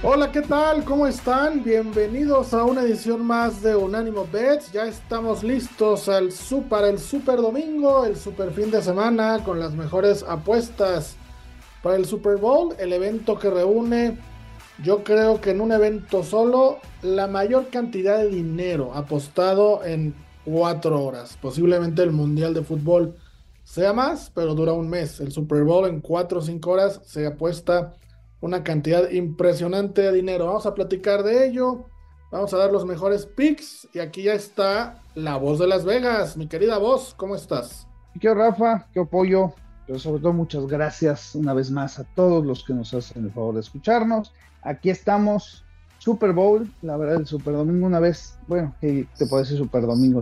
Hola, ¿qué tal? ¿Cómo están? Bienvenidos a una edición más de Unánimo Bets. Ya estamos listos al para el Super Domingo, el Super fin de semana con las mejores apuestas para el Super Bowl, el evento que reúne, yo creo que en un evento solo, la mayor cantidad de dinero apostado en cuatro horas. Posiblemente el Mundial de Fútbol sea más, pero dura un mes. El Super Bowl en cuatro o cinco horas se apuesta una cantidad impresionante de dinero. Vamos a platicar de ello. Vamos a dar los mejores picks. Y aquí ya está la voz de Las Vegas. Mi querida voz, ¿cómo estás? Qué Rafa, qué apoyo. Pero sobre todo muchas gracias una vez más a todos los que nos hacen el favor de escucharnos. Aquí estamos, Super Bowl, la verdad, el Super Domingo una vez, bueno, te puedo decir Super Domingo,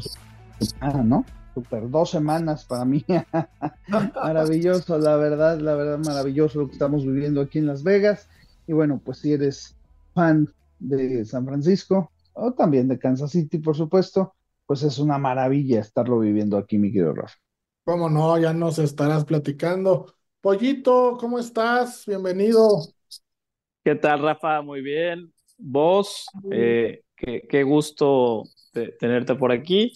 ah, ¿no? Super dos semanas para mí. maravilloso, la verdad, la verdad, maravilloso lo que estamos viviendo aquí en Las Vegas. Y bueno, pues si eres fan de San Francisco o también de Kansas City, por supuesto, pues es una maravilla estarlo viviendo aquí, mi querido Rafa. ¿Cómo no? Ya nos estarás platicando. Pollito, ¿cómo estás? Bienvenido. ¿Qué tal, Rafa? Muy bien. Vos, eh, qué, gusto tenerte por aquí.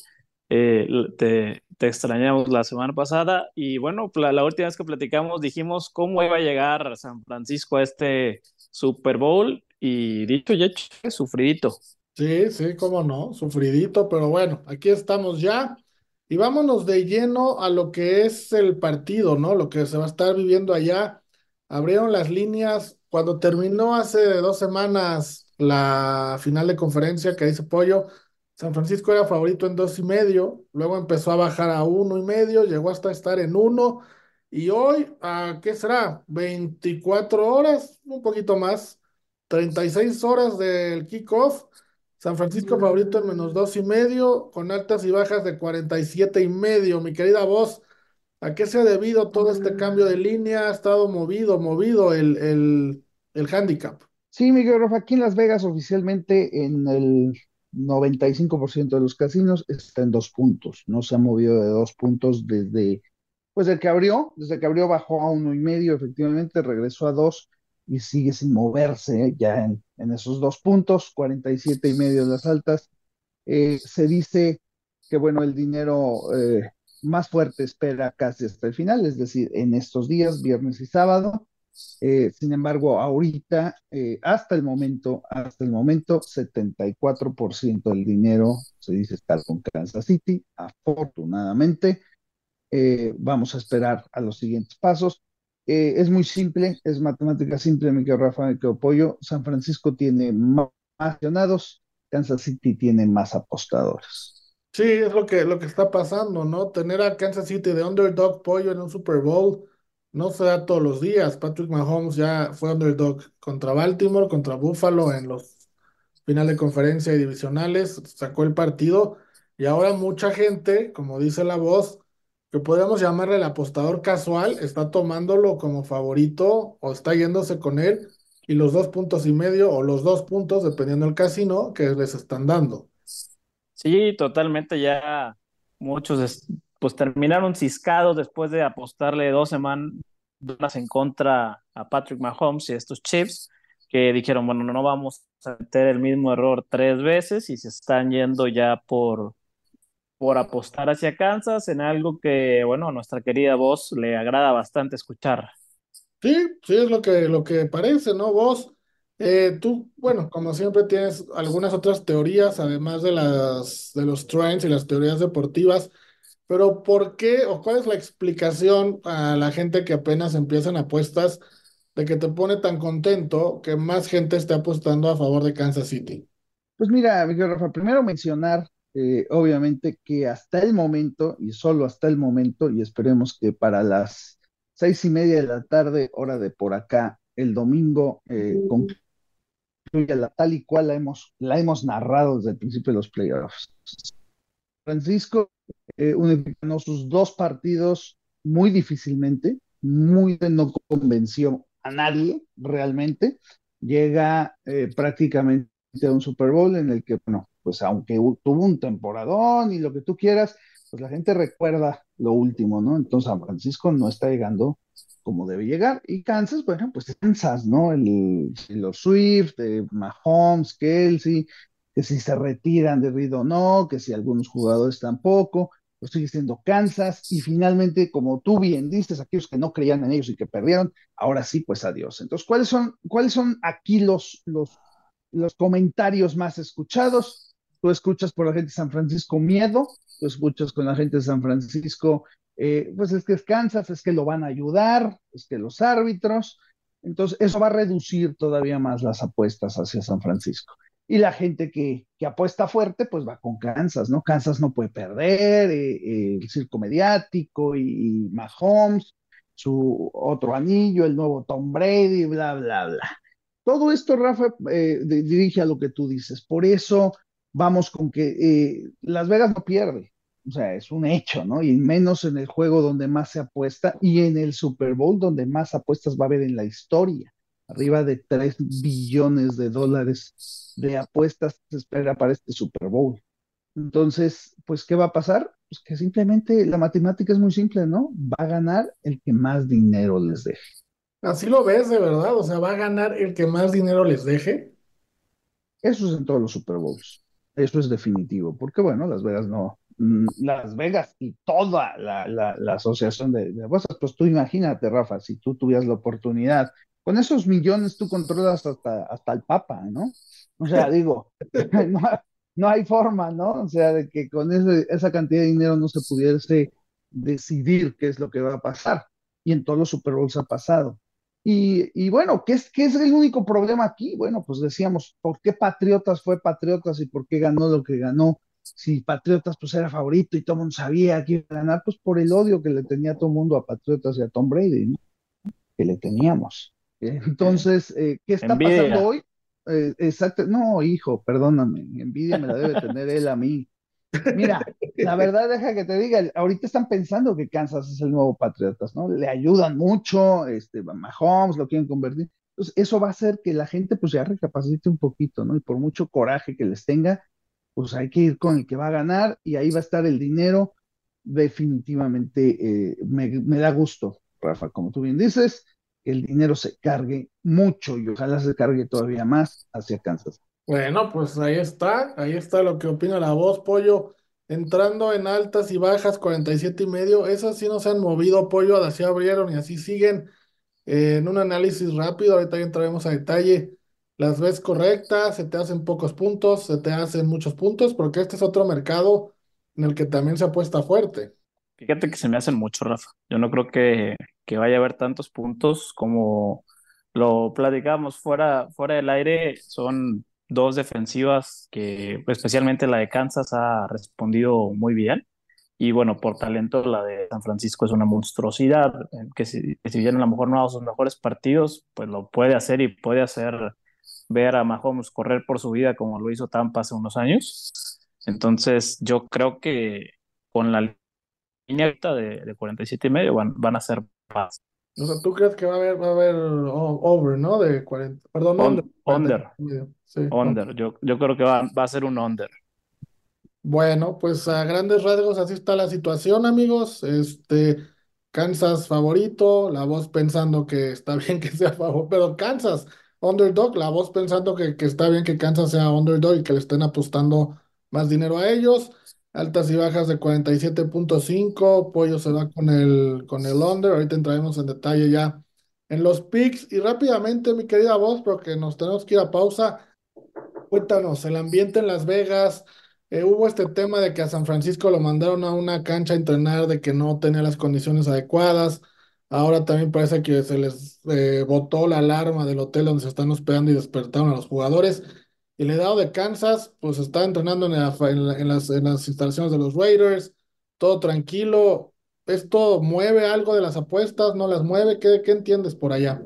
Eh, te, extrañamos la semana pasada y bueno, la, última vez que platicamos dijimos cómo iba a llegar San Francisco a este Super Bowl y dicho y hecho, sufridito. Sí, sí, cómo no, sufridito, pero bueno, aquí estamos ya y vámonos de lleno a lo que es el partido, ¿no? Lo que se va a estar viviendo allá. Abrieron las líneas cuando terminó hace dos semanas la final de conferencia que dice Pollo San Francisco era favorito en dos y medio, luego empezó a bajar a uno y medio, llegó hasta estar en uno, y hoy, ¿a qué será? 24 horas, un poquito más, 36 horas del kickoff. San Francisco favorito en menos dos y medio, con altas y bajas de 47 y medio. Mi querida voz, ¿a qué se ha debido todo este cambio de línea? Ha estado movido, movido el, el, el handicap. Sí, Miguel Rafa, aquí en Las Vegas oficialmente en el 95% de los casinos está en dos puntos, no se ha movido de dos puntos desde, pues el que abrió, desde que abrió bajó a uno y medio, efectivamente regresó a dos y sigue sin moverse ¿eh? ya en, esos dos puntos, 47 y medio de las altas. Eh, se dice que bueno, el dinero eh, más fuerte espera casi hasta el final, es decir, en estos días, viernes y sábado, eh, sin embargo, ahorita, eh, hasta el momento, hasta el momento, 74% del dinero se dice estar con Kansas City. Afortunadamente, eh, vamos a esperar a los siguientes pasos. es muy simple, es matemática simple, mi querido Rafa, mi querido Pollo. San Francisco tiene más accionados, Kansas City tiene más apostadores. Sí, es lo que, lo que está pasando, ¿no? Tener a Kansas City de underdog pollo en un Super Bowl no se da todos los días. Patrick Mahomes ya fue underdog contra Baltimore, contra Buffalo en los finales de conferencia y divisionales, sacó el partido y ahora mucha gente, como dice la voz, que podríamos llamarle el apostador casual, está tomándolo como favorito o está yéndose con él y los dos puntos y medio o los dos puntos, dependiendo del casino, que les están dando. Sí, totalmente ya muchos pues terminaron ciscados después de apostarle dos semanas en contra a Patrick Mahomes y estos Chiefs, que dijeron, bueno, no vamos a meter el mismo error tres veces y se están yendo ya por, por apostar hacia Kansas en algo que, bueno, a nuestra querida voz le agrada bastante escuchar. Sí, sí, es lo que, lo que parece, ¿no? Vos, eh, tú, bueno, como siempre tienes algunas otras teorías, además de las de los trends y las teorías deportivas. Pero ¿por qué o cuál es la explicación a la gente que apenas empiezan apuestas de que te pone tan contento que más gente esté apostando a favor de Kansas City? Pues mira, Miguel Rafa, primero mencionar, eh, obviamente, que hasta el momento, y solo hasta el momento, y esperemos que para las seis y media de la tarde, hora de por acá, el domingo, eh, concluya la tal y cual la hemos, la hemos narrado desde el principio de los playoffs Francisco, eh, ganó sus dos partidos muy difícilmente, muy no convenció a nadie realmente. Llega eh, prácticamente a un Super Bowl en el que, bueno, pues aunque tuvo un temporadón y lo que tú quieras, pues la gente recuerda lo último, ¿no? Entonces San Francisco no está llegando como debe llegar. Y Kansas, bueno, pues Kansas, ¿no? El, los Swift, de Mahomes, Kelsey, que si se retiran de Reed o no, que si algunos jugadores tampoco, pues sigue siendo Kansas. Y finalmente, como tú bien dices, aquellos que no creían en ellos y que perdieron, ahora sí, pues adiós. Entonces, ¿cuáles son, cuáles son aquí los, los, los comentarios más escuchados? Tú escuchas por la gente de San Francisco miedo, tú escuchas con la gente de San Francisco eh, pues es que es Kansas, es que lo van a ayudar, es que los árbitros, entonces eso va a reducir todavía más las apuestas hacia San Francisco. Y la gente que, apuesta fuerte, pues va con Kansas, ¿no? Kansas no puede perder, eh, eh, el circo mediático y, y Mahomes, su otro anillo, el nuevo Tom Brady, bla, bla, bla. Todo esto, Rafa, dirige a lo que tú dices. Por eso vamos con que Las Vegas no pierde o sea, es un hecho, ¿no? Y menos en el juego donde más se apuesta y en el Super Bowl donde más apuestas va a haber en la historia. Arriba de 3 billones de dólares de apuestas se espera para este Super Bowl. Entonces, pues, ¿qué va a pasar? Pues que simplemente la matemática es muy simple, ¿no? Va a ganar el que más dinero les deje. Así lo ves, de verdad. O sea, va a ganar el que más dinero les deje. Eso es en todos los Super Bowls. Eso es definitivo. Porque, bueno, Las Vegas no, Mm, Las Vegas y toda la, asociación de, de, apuestas, pues tú imagínate, Rafa, si tú tuvieras la oportunidad, con esos millones tú controlas hasta, hasta el Papa, ¿no? O sea, digo, no, hay forma, ¿no? O sea, de que con esa cantidad de dinero no se pudiese decidir qué es lo que va a pasar. Y en todos los Super Bowls ha pasado. Y, y, bueno, ¿qué es, ¿qué es el único problema aquí? Bueno, pues decíamos, ¿por qué Patriotas fue Patriotas y por qué ganó lo que ganó? si Patriotas pues era favorito y todo el mundo sabía que iba a ganar, pues por el odio que le tenía todo el mundo a Patriotas y a Tom Brady, ¿no? que le teníamos. Entonces, eh, ¿qué está pasando hoy? Eh, exacto, no, hijo, perdóname, envidia me la debe tener él a mí. Mira, la verdad, deja que te diga, ahorita están pensando que Kansas es el nuevo Patriotas, ¿no? Le ayudan mucho, este, Mahomes lo quieren convertir. Entonces, eso va a hacer que la gente pues ya recapacite un poquito, ¿no? Y por mucho coraje que les tenga, pues hay que ir con el que va a ganar y ahí va a estar el dinero. Definitivamente eh, me, da gusto, Rafa, como tú bien dices, el dinero se cargue mucho y ojalá se cargue todavía más hacia Kansas. Bueno, pues ahí está, ahí está lo que opina la voz, Pollo. Entrando en altas y bajas, 47 y medio, esas sí no se han movido, Pollo, así abrieron y así siguen. Eh, en un análisis rápido, ahorita ya entraremos a detalle las ves correctas, se te hacen pocos puntos, se te hacen muchos puntos, porque este es otro mercado en el que también se apuesta fuerte. Fíjate que se me hacen mucho, Rafa. Yo no creo que, que vaya a haber tantos puntos como lo platicamos fuera, fuera del aire. Son dos defensivas que, especialmente la de Kansas, ha respondido muy bien. Y bueno, por talento, la de San Francisco es una monstruosidad, que si, que si bien a lo mejor no hago sus mejores partidos, pues lo puede hacer y puede hacer ver a Mahomes correr por su vida como lo hizo Tampa hace unos años. Entonces, yo creo que con la línea de, de 47 y medio van, van a ser O sea, ¿tú crees que va a haber, va a haber over, ¿no? De 40, perdón, under. Under. Sí, under. Yo, yo creo que va, va a ser un under. Bueno, pues a grandes rasgos así está la situación, amigos. Este, Kansas favorito, la voz pensando que está bien que sea favorito, pero Kansas underdog, la voz pensando que, que está bien que Kansas sea underdog y que le estén apostando más dinero a ellos. Altas y bajas de 47.5, Pollo se va con el, con el under, ahorita entraremos en detalle ya en los picks. Y rápidamente, mi querida voz, porque nos tenemos que ir a pausa, cuéntanos, el ambiente en Las Vegas, eh, hubo este tema de que a San Francisco lo mandaron a una cancha a entrenar, de que no tenía las condiciones adecuadas. Ahora también parece que se les eh, botó la alarma del hotel donde se están hospedando y despertaron a los jugadores. El edad de Kansas, pues está entrenando en, en, las, en las instalaciones de los Raiders, todo tranquilo. ¿Esto mueve algo de las apuestas? ¿No las mueve? ¿Qué, qué entiendes por allá?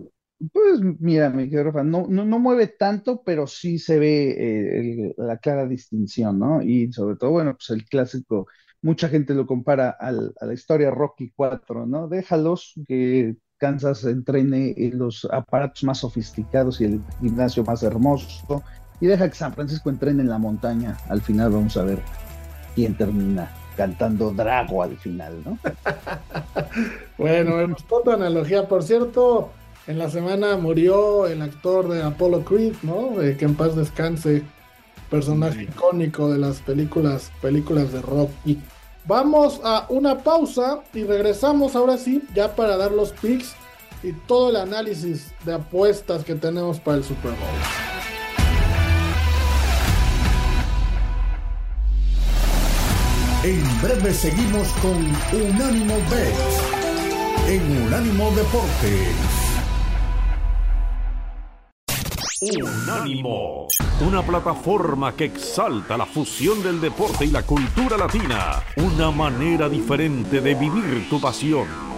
Pues mira, mi querido Rafa, no, no, no mueve tanto, pero sí se ve eh, la clara distinción, ¿no? Y sobre todo, bueno, pues el clásico, mucha gente lo compara al- a la historia Rocky 4, ¿no? Déjalos que Kansas entrene en los aparatos más sofisticados y el gimnasio más hermoso, y deja que San Francisco entrene en la montaña. Al final vamos a ver quién termina cantando Drago al final, ¿no? Bueno, me gustó tu analogía. Por cierto, en la semana murió el actor de Apollo Creed, ¿no? Eh, que en paz descanse, personaje icónico de las películas, películas de Rocky. Vamos a una pausa y regresamos ahora sí, ya para dar los picks y todo el análisis de apuestas que tenemos para el Super Bowl. En breve seguimos con Unánimo Bet en Unánimo Deportes. Unánimo, una plataforma que exalta la fusión del deporte y la cultura latina, una manera diferente de vivir tu pasión.